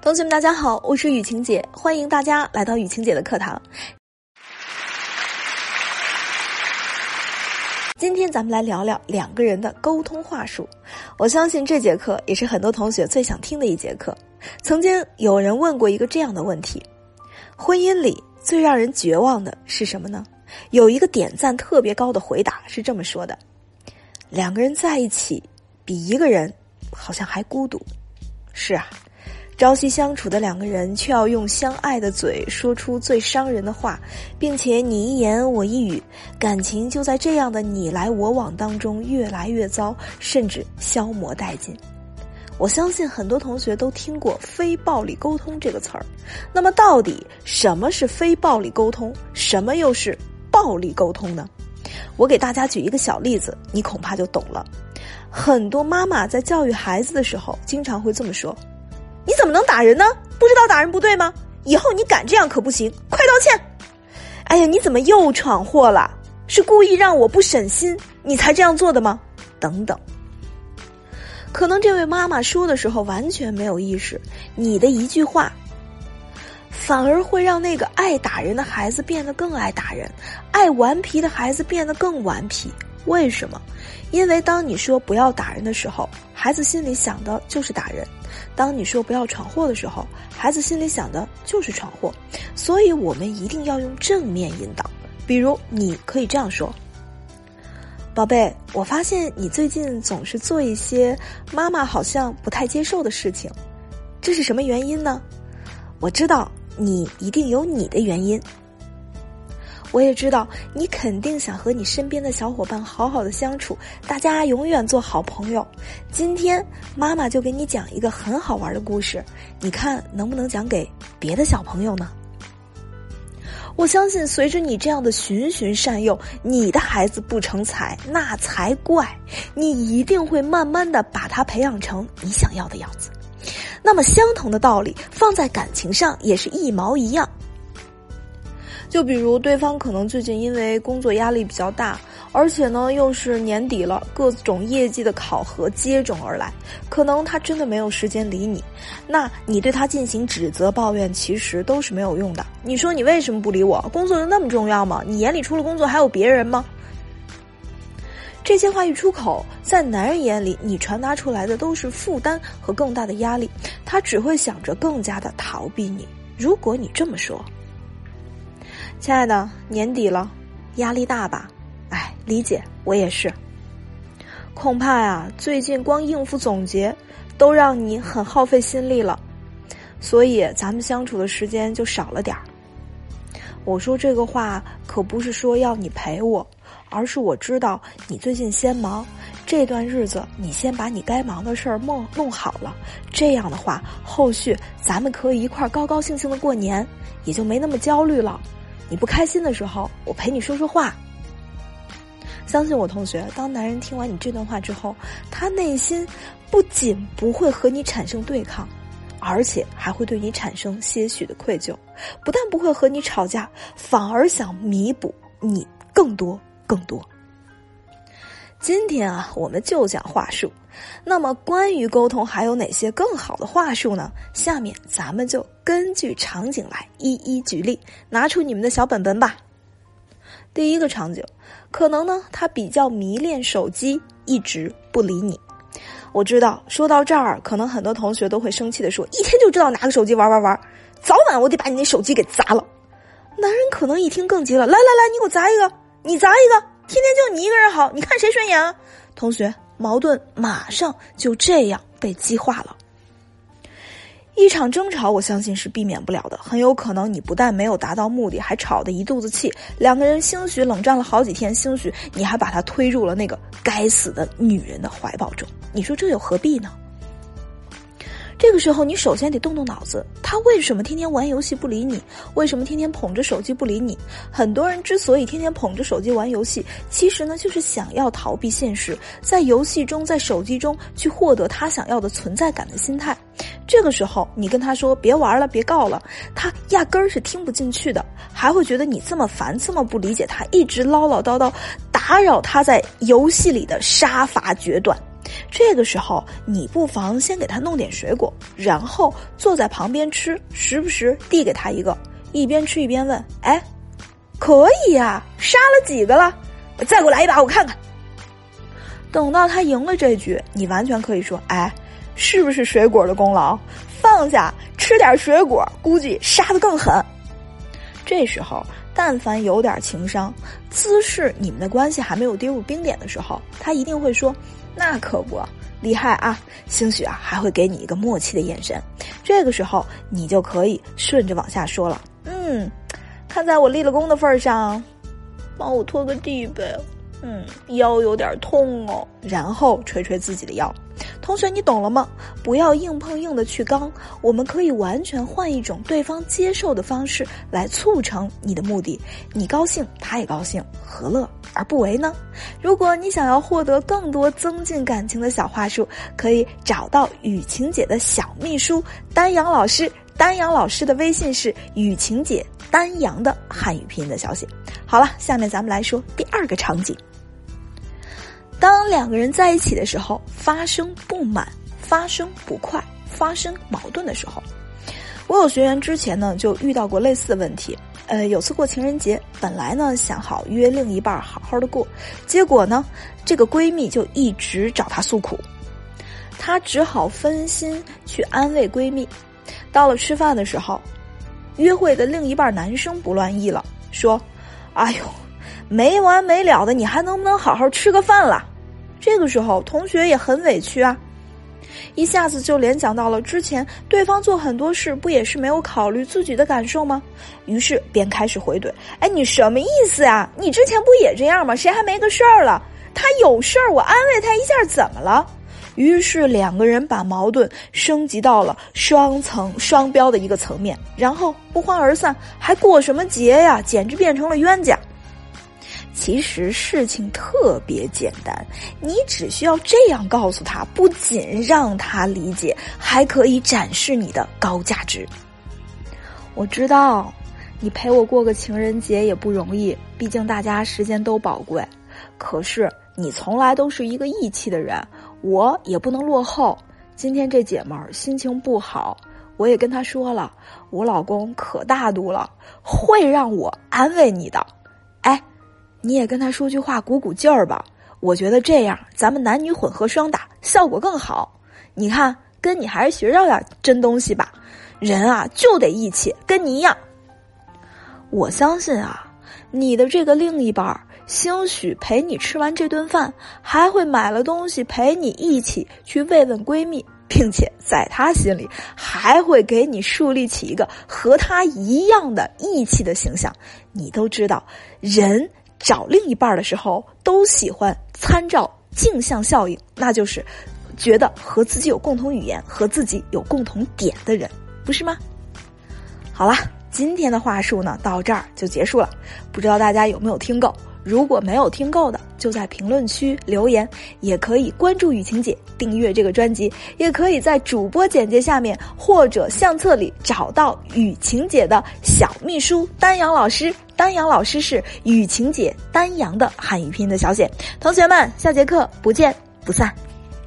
同学们，大家好，我是雨晴姐，欢迎大家来到雨晴姐的课堂。今天咱们来聊聊两个人的沟通话术。我相信这节课也是很多同学最想听的一节课。曾经有人问过一个这样的问题：婚姻里最让人绝望的是什么呢？有一个点赞特别高的回答是这么说的：两个人在一起，比一个人好像还孤独。是啊。朝夕相处的两个人，却要用相爱的嘴说出最伤人的话，并且你一言我一语，感情就在这样的你来我往当中越来越糟，甚至消磨殆尽。我相信很多同学都听过“非暴力沟通”这个词儿，那么到底什么是非暴力沟通，什么又是暴力沟通呢？我给大家举一个小例子，你恐怕就懂了。很多妈妈在教育孩子的时候，经常会这么说。你怎么能打人呢？不知道打人不对吗？以后你敢这样可不行，快道歉！哎呀，你怎么又闯祸了？是故意让我不省心，你才这样做的吗？等等。可能这位妈妈说的时候完全没有意识，你的一句话，反而会让那个爱打人的孩子变得更爱打人，爱顽皮的孩子变得更顽皮。为什么？因为当你说不要打人的时候，孩子心里想的就是打人。当你说不要闯祸的时候，孩子心里想的就是闯祸，所以我们一定要用正面引导。比如，你可以这样说：“宝贝，我发现你最近总是做一些妈妈好像不太接受的事情，这是什么原因呢？我知道你一定有你的原因。”我也知道你肯定想和你身边的小伙伴好好的相处，大家永远做好朋友。今天妈妈就给你讲一个很好玩的故事，你看能不能讲给别的小朋友呢？我相信随着你这样的循循善诱，你的孩子不成才那才怪，你一定会慢慢的把他培养成你想要的样子。那么相同的道理放在感情上也是一毛一样。就比如对方可能最近因为工作压力比较大，而且呢又是年底了，各种业绩的考核接踵而来，可能他真的没有时间理你，那你对他进行指责抱怨，其实都是没有用的。你说你为什么不理我？工作就那么重要吗？你眼里除了工作还有别人吗？这些话一出口，在男人眼里，你传达出来的都是负担和更大的压力，他只会想着更加的逃避你。如果你这么说。亲爱的，年底了，压力大吧？哎，理解，我也是。恐怕呀，最近光应付总结，都让你很耗费心力了，所以咱们相处的时间就少了点儿。我说这个话可不是说要你陪我，而是我知道你最近先忙，这段日子你先把你该忙的事儿弄弄好了，这样的话，后续咱们可以一块儿高高兴兴的过年，也就没那么焦虑了。你不开心的时候，我陪你说说话。相信我，同学，当男人听完你这段话之后，他内心不仅不会和你产生对抗，而且还会对你产生些许的愧疚。不但不会和你吵架，反而想弥补你更多更多。今天啊，我们就讲话术。那么，关于沟通还有哪些更好的话术呢？下面咱们就根据场景来一一举例。拿出你们的小本本吧。第一个场景，可能呢他比较迷恋手机，一直不理你。我知道，说到这儿，可能很多同学都会生气的说：“一天就知道拿个手机玩玩玩，早晚我得把你那手机给砸了。”男人可能一听更急了：“来来来，你给我砸一个，你砸一个，天天就你一个人好，你看谁顺眼啊？”同学。矛盾马上就这样被激化了，一场争吵，我相信是避免不了的。很有可能你不但没有达到目的，还吵得一肚子气，两个人兴许冷战了好几天，兴许你还把他推入了那个该死的女人的怀抱中。你说这又何必呢？这个时候，你首先得动动脑子，他为什么天天玩游戏不理你？为什么天天捧着手机不理你？很多人之所以天天捧着手机玩游戏，其实呢，就是想要逃避现实，在游戏中，在手机中去获得他想要的存在感的心态。这个时候，你跟他说别玩了，别告了，他压根儿是听不进去的，还会觉得你这么烦，这么不理解他，一直唠唠叨叨，打扰他在游戏里的杀伐决断。这个时候，你不妨先给他弄点水果，然后坐在旁边吃，时不时递给他一个，一边吃一边问：“哎，可以呀，杀了几个了？再给我来一把，我看看。”等到他赢了这局，你完全可以说：“哎，是不是水果的功劳？放下，吃点水果，估计杀的更狠。”这时候，但凡有点情商，姿势你们的关系还没有跌入冰点的时候，他一定会说。那可不厉害啊！兴许啊还会给你一个默契的眼神，这个时候你就可以顺着往下说了。嗯，看在我立了功的份上，帮我拖个地呗。嗯，腰有点痛哦。然后捶捶自己的腰。同学，你懂了吗？不要硬碰硬的去刚，我们可以完全换一种对方接受的方式来促成你的目的。你高兴，他也高兴，何乐而不为呢？如果你想要获得更多增进感情的小话术，可以找到雨晴姐的小秘书丹阳老师。丹阳老师的微信是雨晴姐丹阳的汉语拼音的小写。好了，下面咱们来说第二个场景。当两个人在一起的时候，发生不满、发生不快、发生矛盾的时候，我有学员之前呢就遇到过类似的问题。呃，有次过情人节，本来呢想好约另一半好好的过，结果呢这个闺蜜就一直找她诉苦，她只好分心去安慰闺蜜。到了吃饭的时候，约会的另一半男生不乐意了，说：“ 哎呦。”没完没了的，你还能不能好好吃个饭了？这个时候，同学也很委屈啊，一下子就联想到了之前对方做很多事，不也是没有考虑自己的感受吗？于是便开始回怼：“哎，你什么意思呀？你之前不也这样吗？谁还没个事儿了？他有事儿，我安慰他一下，怎么了？”于是两个人把矛盾升级到了双层双标的一个层面，然后不欢而散，还过什么节呀？简直变成了冤家。其实事情特别简单，你只需要这样告诉他，不仅让他理解，还可以展示你的高价值。我知道，你陪我过个情人节也不容易，毕竟大家时间都宝贵。可是你从来都是一个义气的人，我也不能落后。今天这姐们儿心情不好，我也跟她说了，我老公可大度了，会让我安慰你的。你也跟他说句话，鼓鼓劲儿吧。我觉得这样，咱们男女混合双打效果更好。你看，跟你还是学着点真东西吧。人啊，就得义气，跟你一样。我相信啊，你的这个另一半儿兴许陪你吃完这顿饭，还会买了东西陪你一起去慰问闺蜜，并且在他心里还会给你树立起一个和他一样的义气的形象。你都知道，人。找另一半的时候，都喜欢参照镜像效应，那就是觉得和自己有共同语言、和自己有共同点的人，不是吗？好了，今天的话术呢，到这儿就结束了。不知道大家有没有听够？如果没有听够的，就在评论区留言，也可以关注雨晴姐，订阅这个专辑，也可以在主播简介下面或者相册里找到雨晴姐的小秘书丹阳老师。丹阳老师是雨晴姐丹阳的汉语拼音的小写。同学们，下节课不见不散。